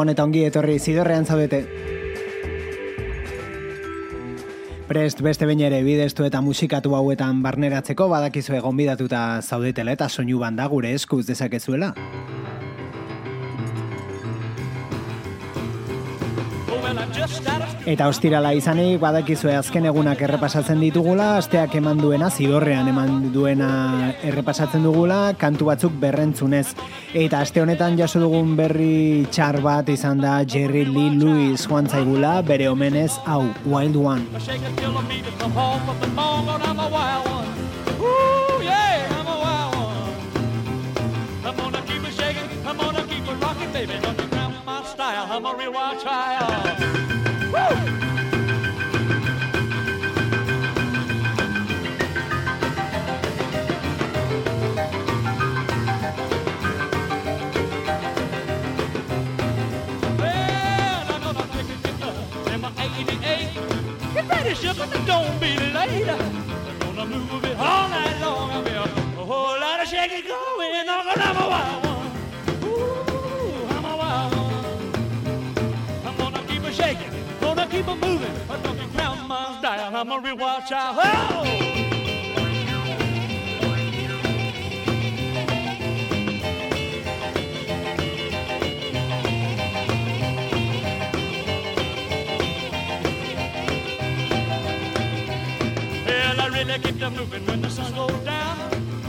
Gabon eta ongi etorri zidorrean zaudete. Prest beste bain ere bidestu eta musikatu hauetan barneratzeko badakizu egon bidatuta zaudetela eta soinu banda gure eskuz dezakezuela. Eta ostirala izanik, badakizue azken egunak errepasatzen ditugula, asteak eman duena, zidorrean eman duena errepasatzen dugula, kantu batzuk berrentzunez. Eta aste honetan jaso dugun berri txar bat izan da Jerry Lee Lewis joan zaigula, bere omenez, hau, Wild One. I'm a real wild child. Sugar, don't be late. I'm gonna move it all night long. I'll be a, a whole lot of shaking going on. I'm a wild one. Ooh, I'm a wild one. I'm gonna keep it shaking, gonna keep it moving. You count my style. I'm a real wild child. Oh! Really keep them moving when the sun goes down.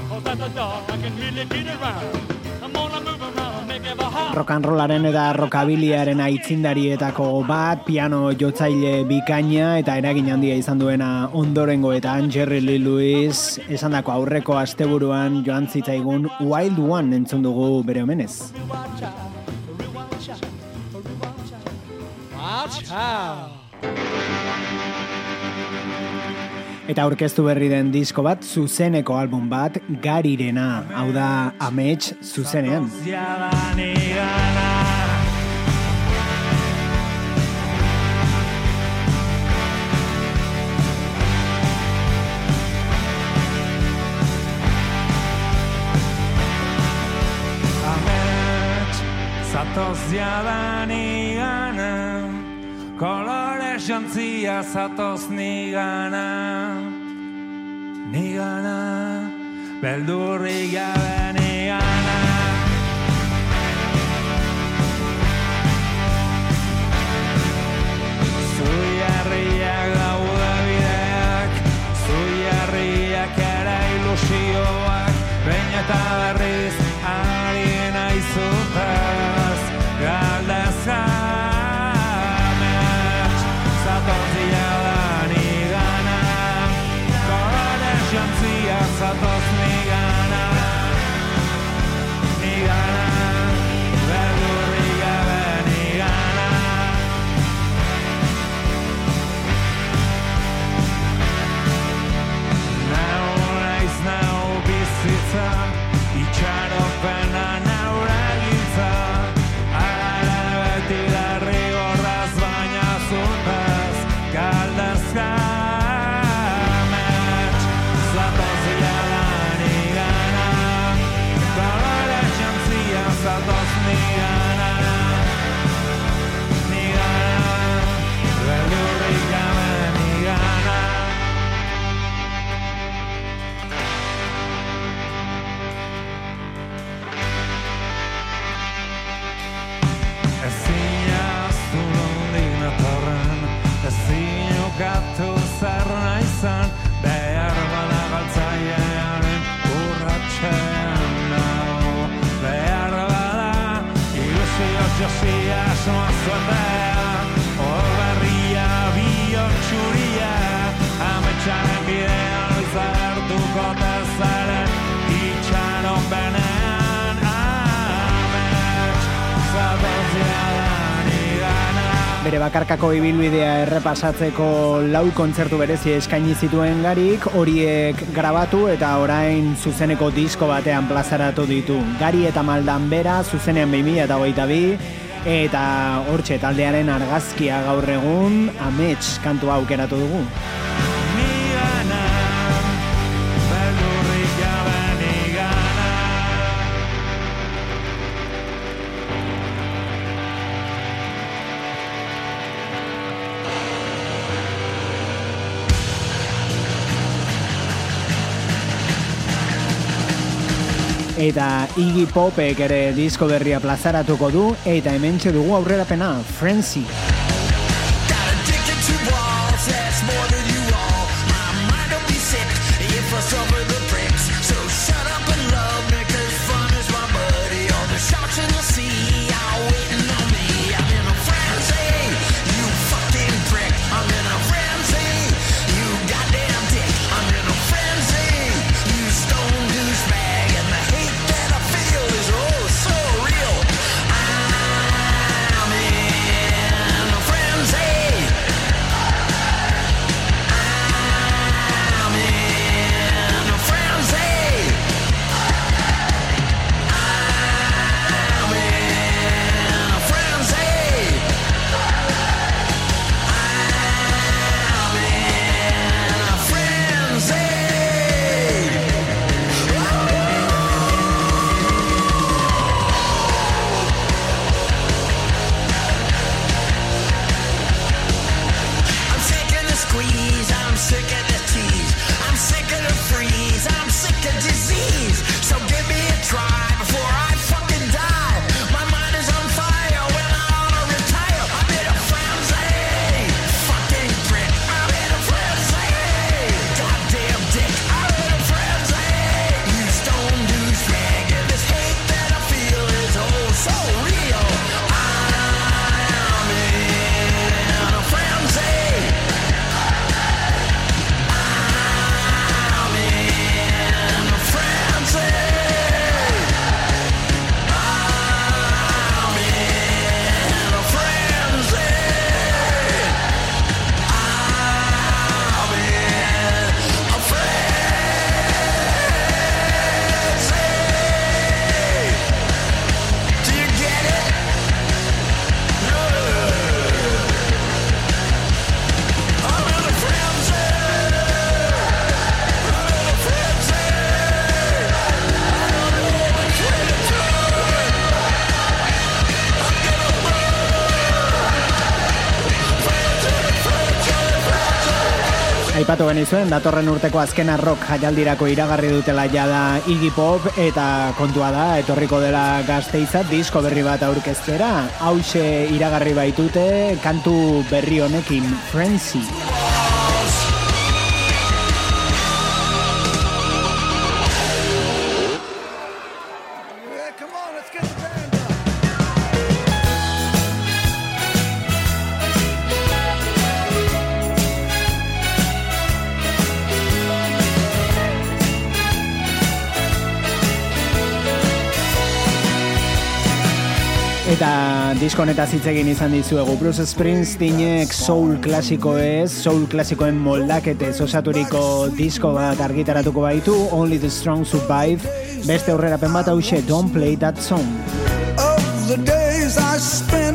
Cause at the dark I can really get around. I'm gonna move around, make every heart. Rock and rollaren eta rockabiliaren aitzindarietako bat, piano jotzaile bikaina eta eragin handia izan duena ondorengoetan Jerry Lee Lewis esan dako aurreko asteburuan joan zitzaigun Wild One entzun dugu bere omenez. Wild Eta aurkeztu berri den disko bat, zuzeneko album bat, garirena, hau da amets zuzenean. Zatoz jadani gana, kolore jantzia zatoz nigana nigana, beldurri gabe nigana. Zuiarriak daude bideak, zuiarriak baina eta berriz ari naizutaz, bakarkako ibilbidea errepasatzeko lau kontzertu berezi eskaini zituen garik, horiek grabatu eta orain zuzeneko disko batean plazaratu ditu. Gari eta maldan bera, zuzenean 2000 eta hogeita bi, eta hortxe taldearen argazkia gaur egun, amets kantua aukeratu dugu. Eta Iggy Popek ere disko berria plazaratuko du eta hementxe dugu aurrerapena Frenzy. Aipatu genizuen, datorren urteko azkena rock jaialdirako iragarri dutela jada Iggy Pop eta kontua da, etorriko dela gazteiza disko berri bat aurkeztera, hause iragarri baitute kantu berri honekin, Frenzy. Eta diskoneta zitzegin izan dizuegu Bruce Springsteenek soul klasiko ez, soul klasikoen moldakete osaturiko disko bat argitaratuko baitu, Only the Strong Survive, beste aurrera bat hause, Don't Play That Song. Of the days I spent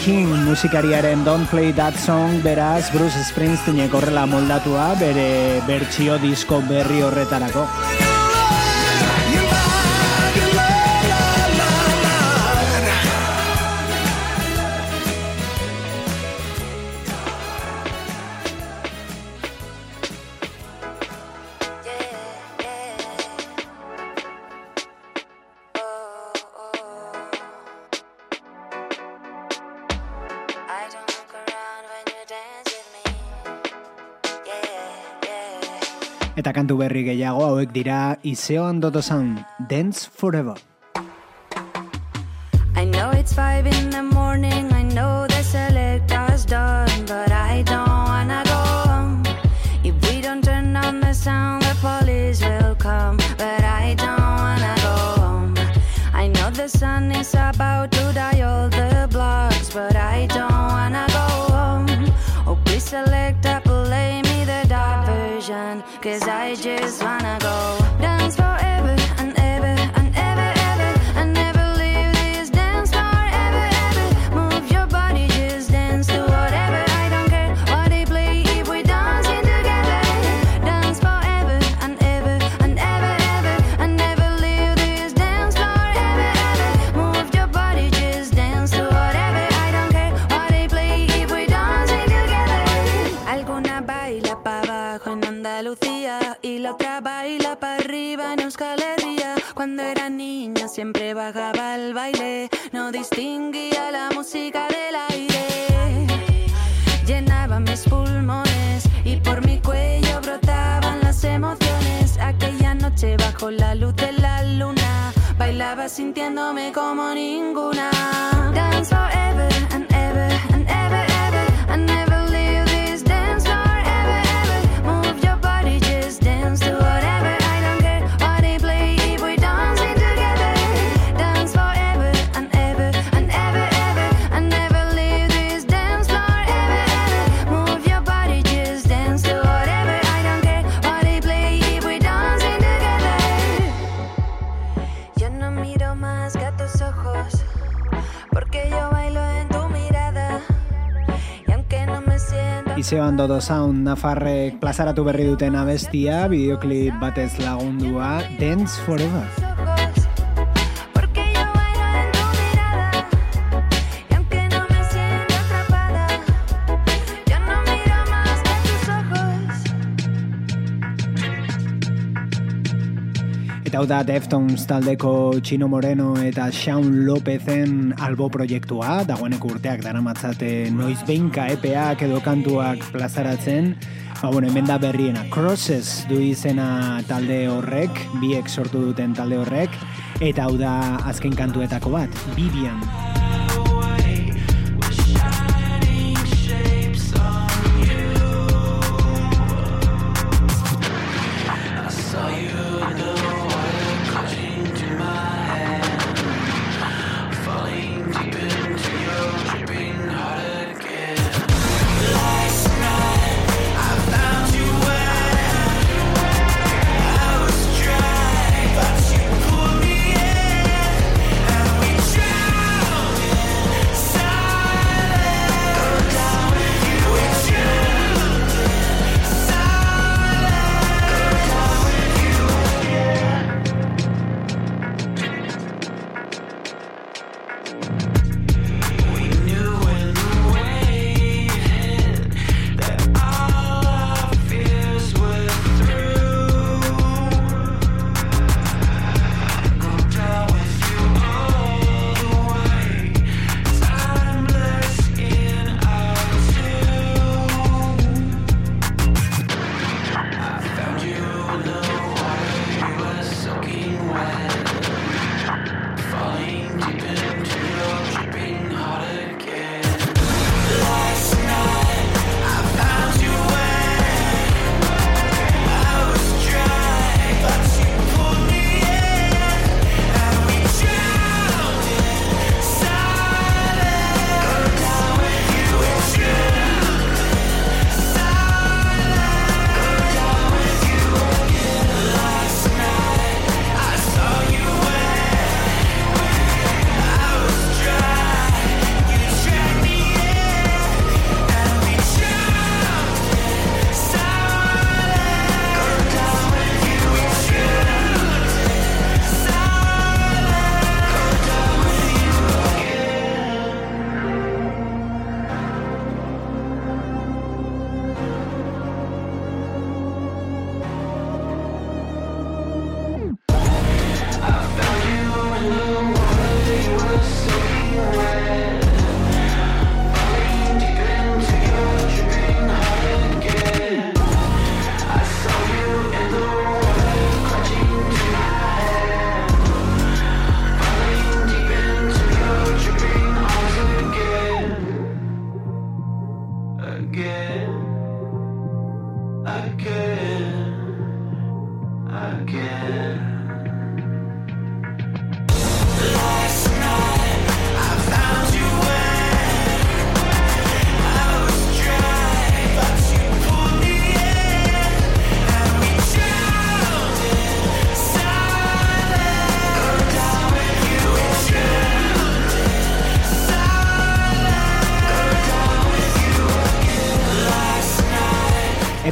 King musikariaren Don't Play That Song beraz Bruce Springsteenek horrela moldatua bere bertsio disko berri horretarako. kantu berri gehiago hauek dira izeoan dotozan Dance Forever. I know it's five in the morning bajo la luz de la luna. Bailaba sintiéndome como ninguna. Dance forever. Zeon Dodo Sound Nafarrek plazaratu berri duten abestia, bideoklip batez lagundua, Dance Dance Forever. Hau da Deftones taldeko Chino Moreno eta Shaun Lopezen albo proiektua, dagoeneko urteak dara matzate noiz behinka epeak edo kantuak plazaratzen. Ba, bueno, hemen da berriena, Crosses du izena talde horrek, biek sortu duten talde horrek, eta hau da azken kantuetako bat, Vivian. Vivian.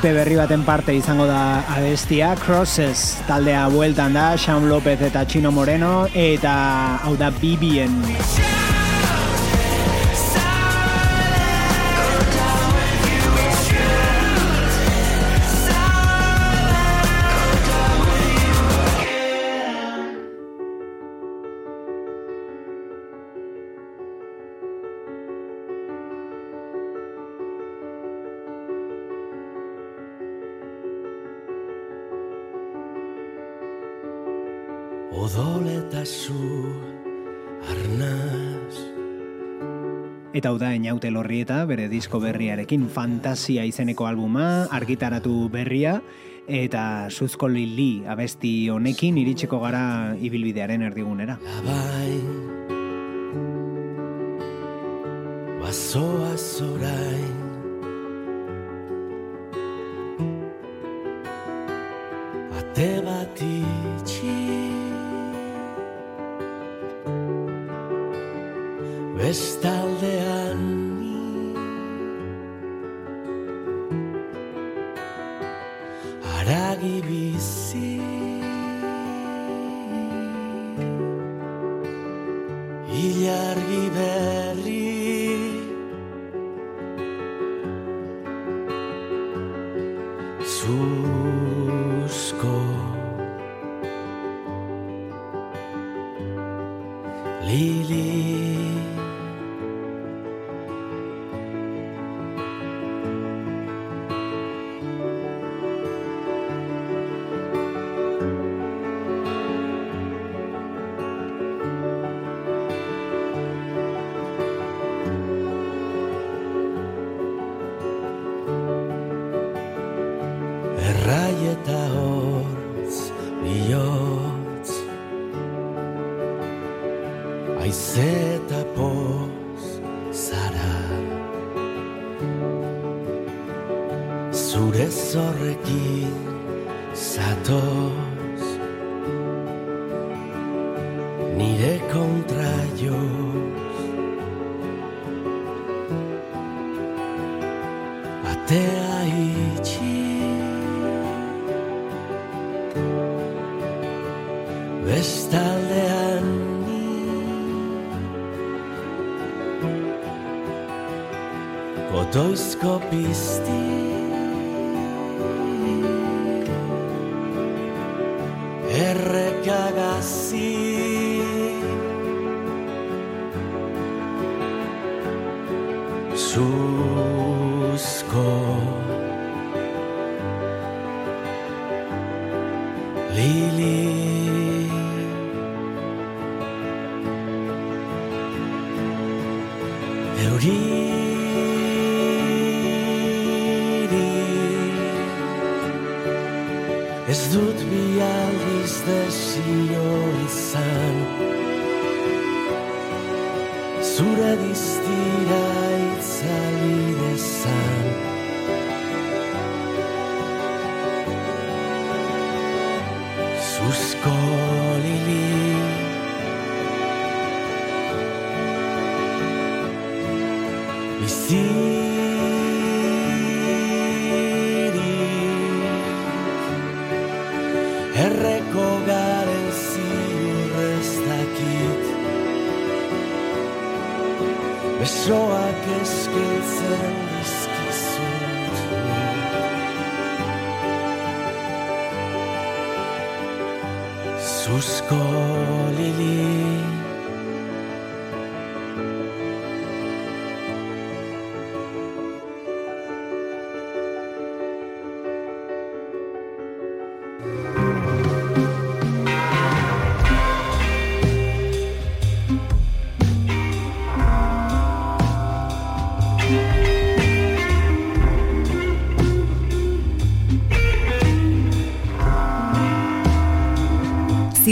Epe berri baten parte izango da abestia. Crosses taldea bueltan da Sean Lopez eta Chino Moreno eta hau da Bibien Eta hau da inaute lorri eta bere disko berriarekin fantasia izeneko albuma argitaratu berria eta suzko lili abesti honekin iritsiko gara ibilbidearen erdigunera. Labai, basoa zorain, ate bat itxi, bestaldean de aici Vesta de ani Cu Jesus Galilei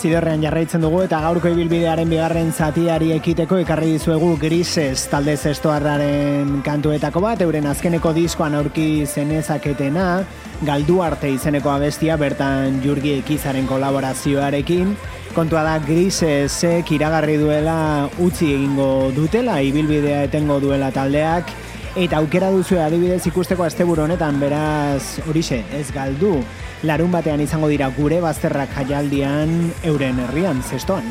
Zidorrean jarraitzen dugu eta gaurko ibilbidearen bigarren zatiari ekiteko ekarri dizuegu Grises talde zestoarraren kantuetako bat, euren azkeneko diskoan aurki zenezaketena, galdu arte izeneko abestia bertan jurgi ekizaren kolaborazioarekin, kontua da Grisesek iragarri duela utzi egingo dutela, ibilbidea etengo duela taldeak, eta aukera duzu adibidez ikusteko asteburu honetan, beraz horixe, ez galdu larun batean izango dira gure bazterrak jaialdian euren herrian zestoan.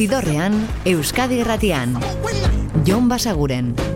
Zidorrean, Euskadi Erratian, Jon Basaguren.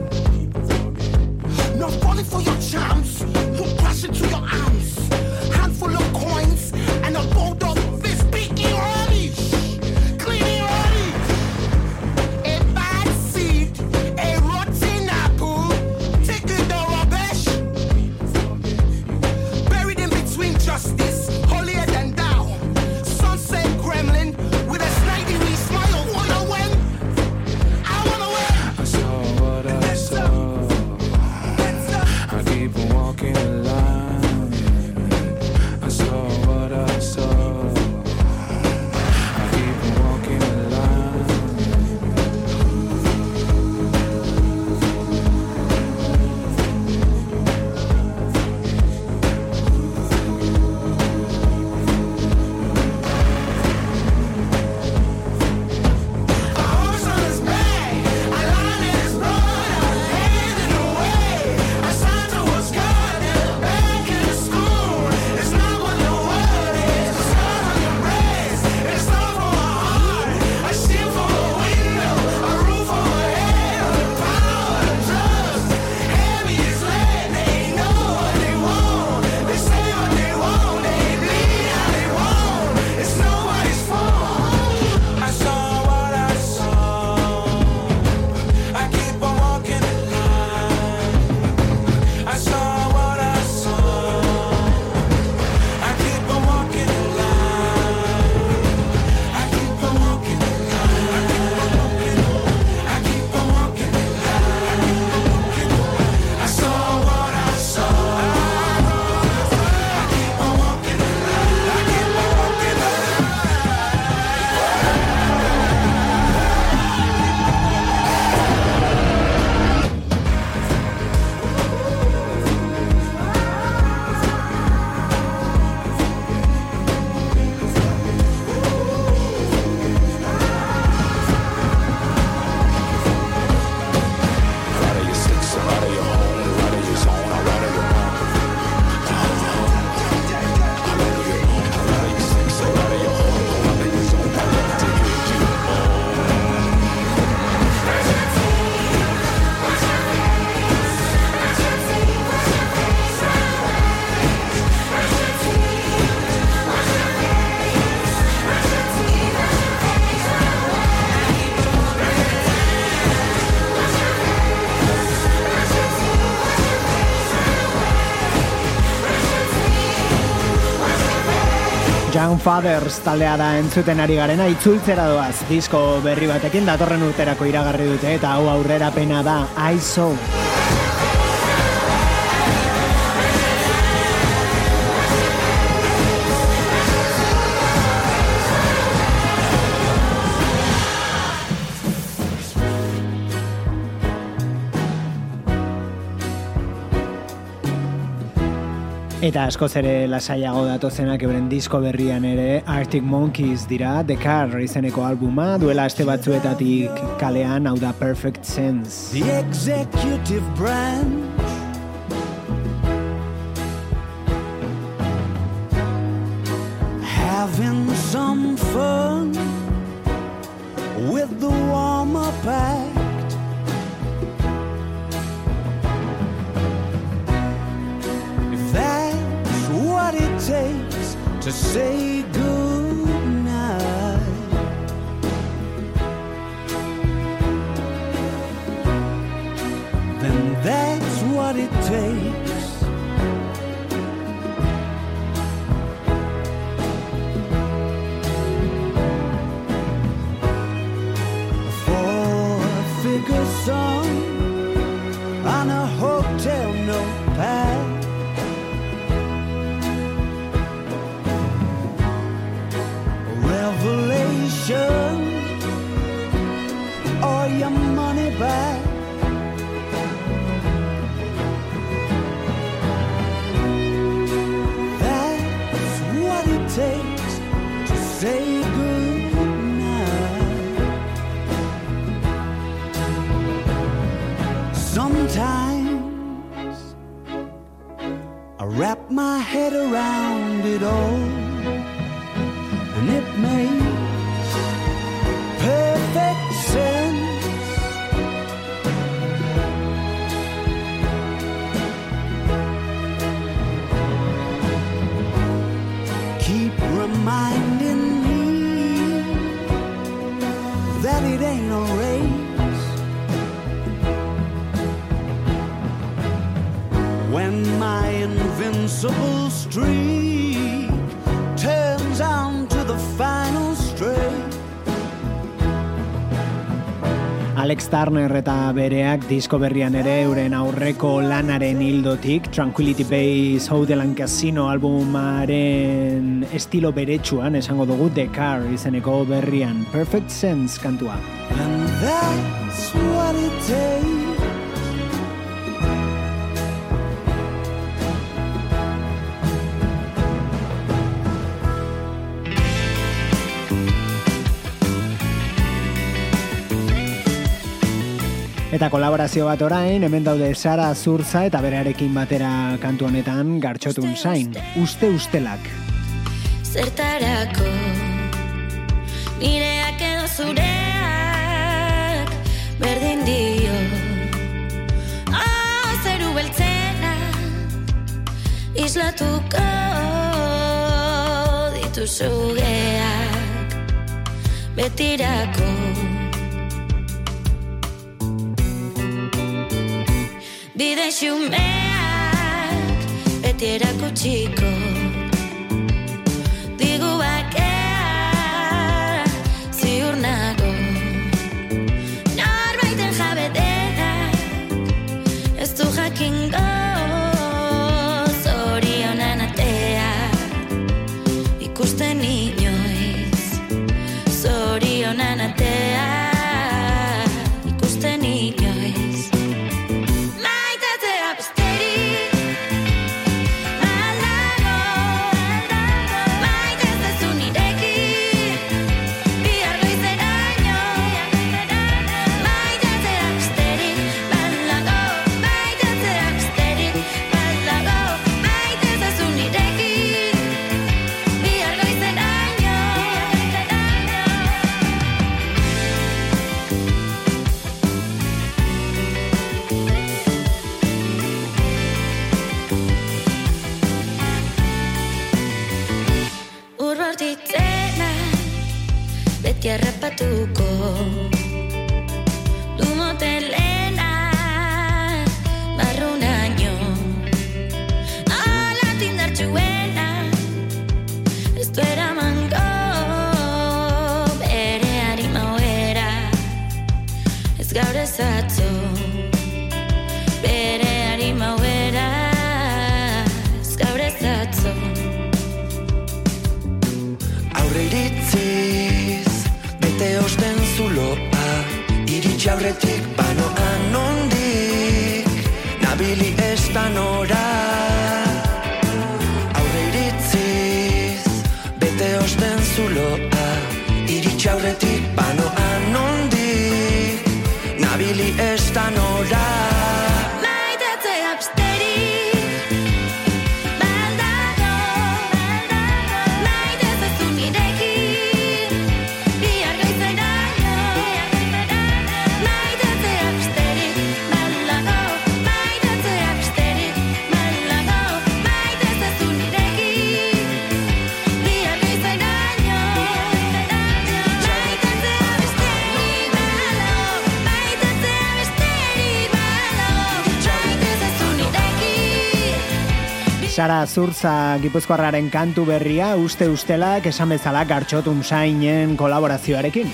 Fathers taldea da entzuten ari garena itzultzera doaz disko berri batekin datorren urterako iragarri dute eta hau aurrera pena da I Saw. Eta askoz ere lasaiago datozenak euren disko berrian ere Arctic Monkeys dira The Car izeneko albuma duela este batzuetatik kalean hau da Perfect Sense. The executive branch good night. Then that's what it takes. Figure song. My head around it all, invincible streak turns on to the final straight. Alex Turner eta bereak disko berrian ere euren aurreko lanaren hildotik Tranquility Base Hotel and Casino albumaren estilo beretsuan esango dugu The Car izeneko berrian Perfect Sense kantua. And that's what it takes. Eta kolaborazio bat orain, hemen daude Sara Zurza eta berearekin batera kantu honetan gartxotun zain, uste ustelak. Zertarako Nireak edo zureak Berdin dio. Oh, zeru beltzena Islatuko Dituzu geak. Betirako Bide xumeak Beti erakutsiko Sara Zurza Gipuzkoarraren kantu berria uste ustelak esan bezala gartxotun zainen kolaborazioarekin.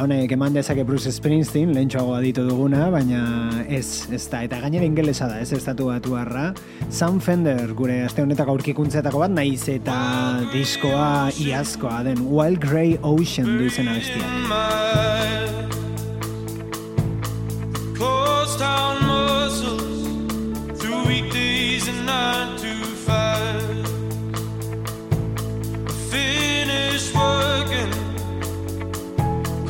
Eta honek eman dezake Bruce Springsteen, lehentxoago aditu duguna, baina ez, ez da. Eta gainera ingelesa da, ez estatu batu harra. Sam Fender, gure aste honetako aurkikuntzetako bat, naiz eta diskoa iazkoa den Wild Grey Ocean du izena bestia. Closed down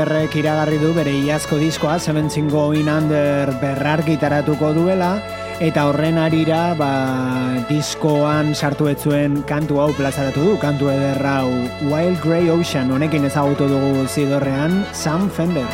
Fenderrek iragarri du bere iazko diskoa Seventeen Going Under berrar gitaratuko duela eta horren arira ba, diskoan sartu etzuen kantu hau plazaratu du, kantu ederra hau Wild Grey Ocean honekin ezagutu dugu zidorrean Sam Fender.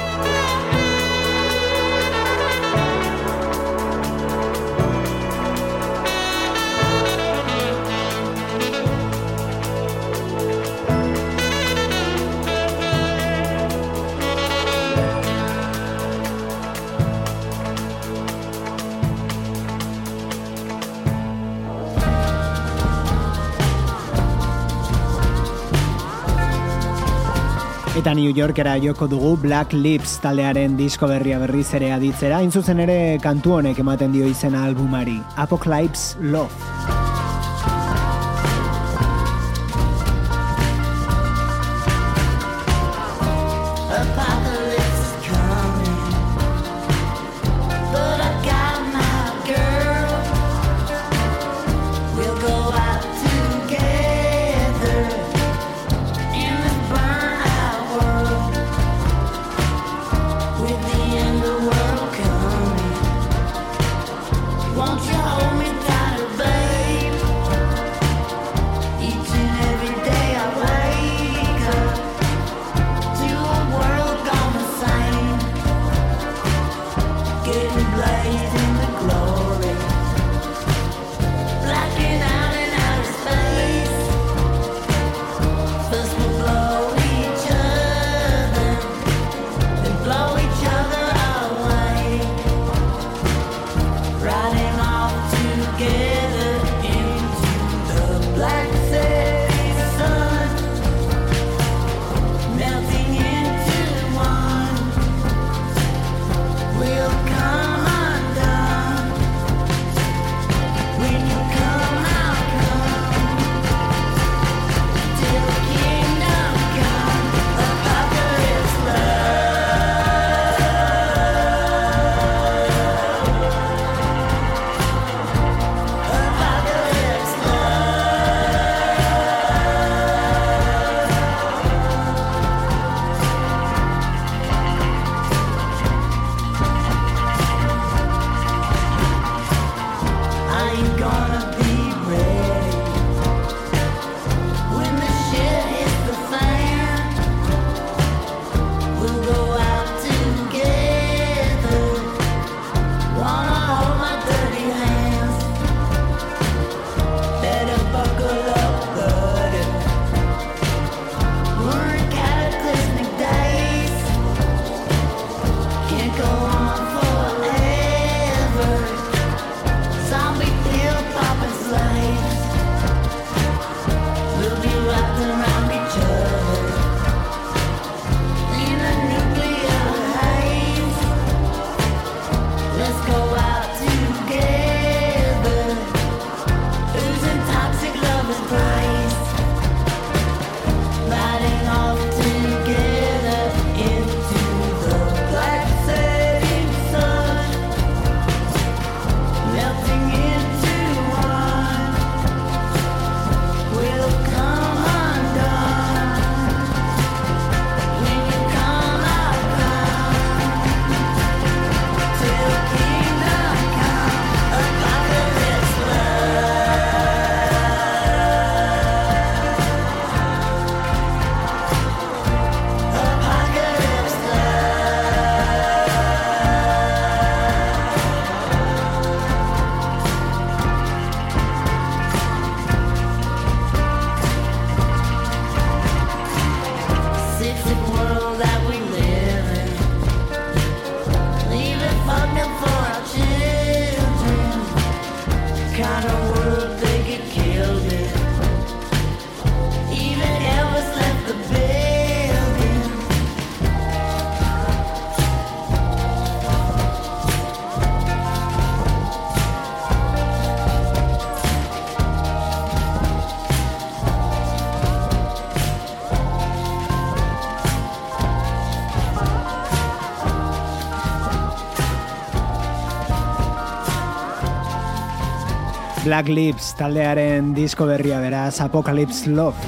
New Yorkera joko dugu Black Lips taldearen disko berria berriz ere aditzera, zuzen ere kantu honek ematen dio izena albumari, Apocalypse Love. Black Lips taldearen disko berria beraz Apocalypse Love.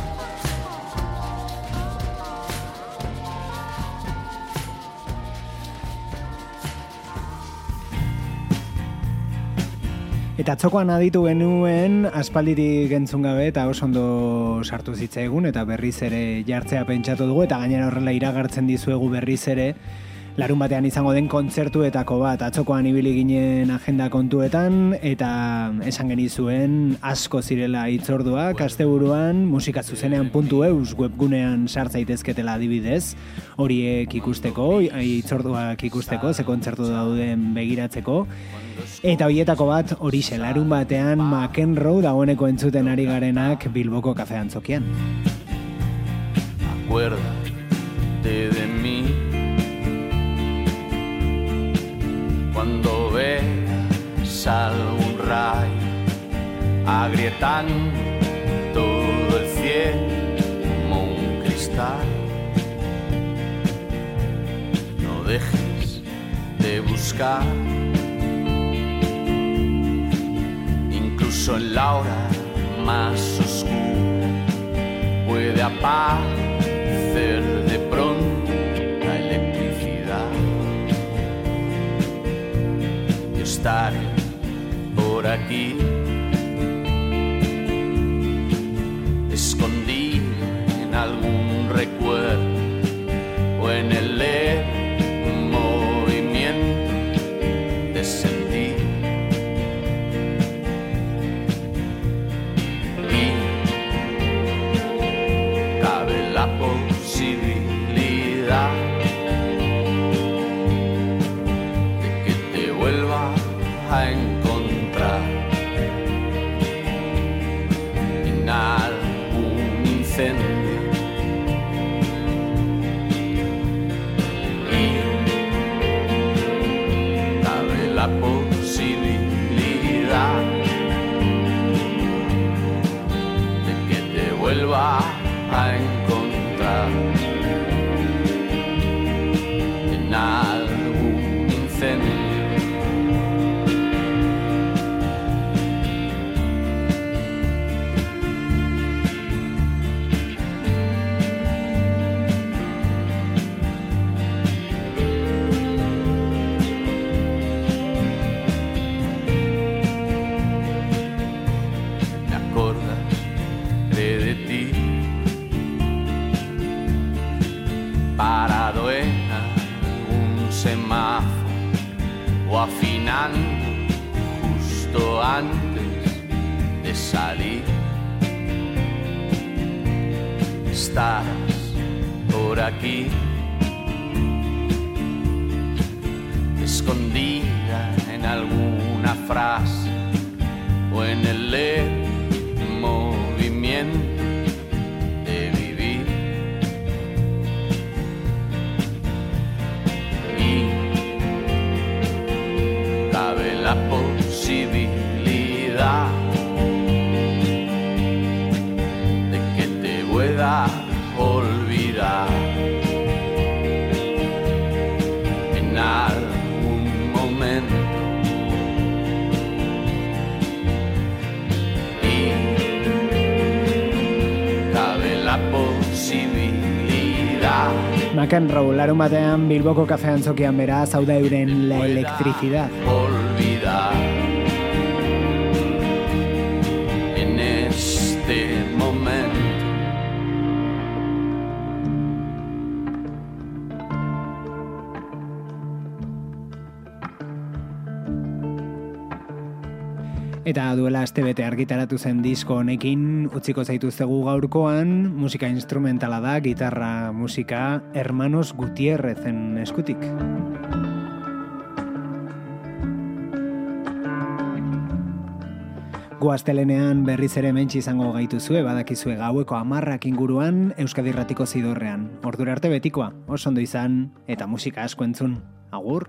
Eta txokoan aditu genuen aspaldirik entzun gabe eta oso ondo sartu zitzaigun eta berriz ere jartzea pentsatu dugu eta gainera horrela iragartzen dizuegu berriz ere larun batean izango den kontzertuetako bat atzokoan ibili ginen agenda kontuetan eta esan genizuen asko zirela itzorduak asteburuan musika zuzenean puntu eus webgunean sartzaitezketela adibidez horiek ikusteko itzorduak ikusteko ze kontzertu dauden begiratzeko. Eta hoietako bat hori larun batean McEnroe dagoeneko entzuten ari garenak Bilboko kafean zokian Acuérdate de mí cuando ves algún rayo agrietan todo el cielo como un cristal. No dejes de buscar, incluso en la hora más oscura puede aparecer de pronto estaré por aquí, escondido en algún recuerdo o en el movimiento larun batean Bilboko kafean zokian bera, zauda euren la electricidad. Olvidar Eta duela aste bete argitaratu zen disko honekin utziko zaituztegu gaurkoan, musika instrumentala da, gitarra musika Hermanos Gutierrezen eskutik. Goaztelenean berriz ere mentsi izango gaituzue, badakizue gaueko amarrak inguruan Euskadirratiko zidorrean. Ordura arte betikoa, oso ondo izan, eta musika asko entzun. Agur!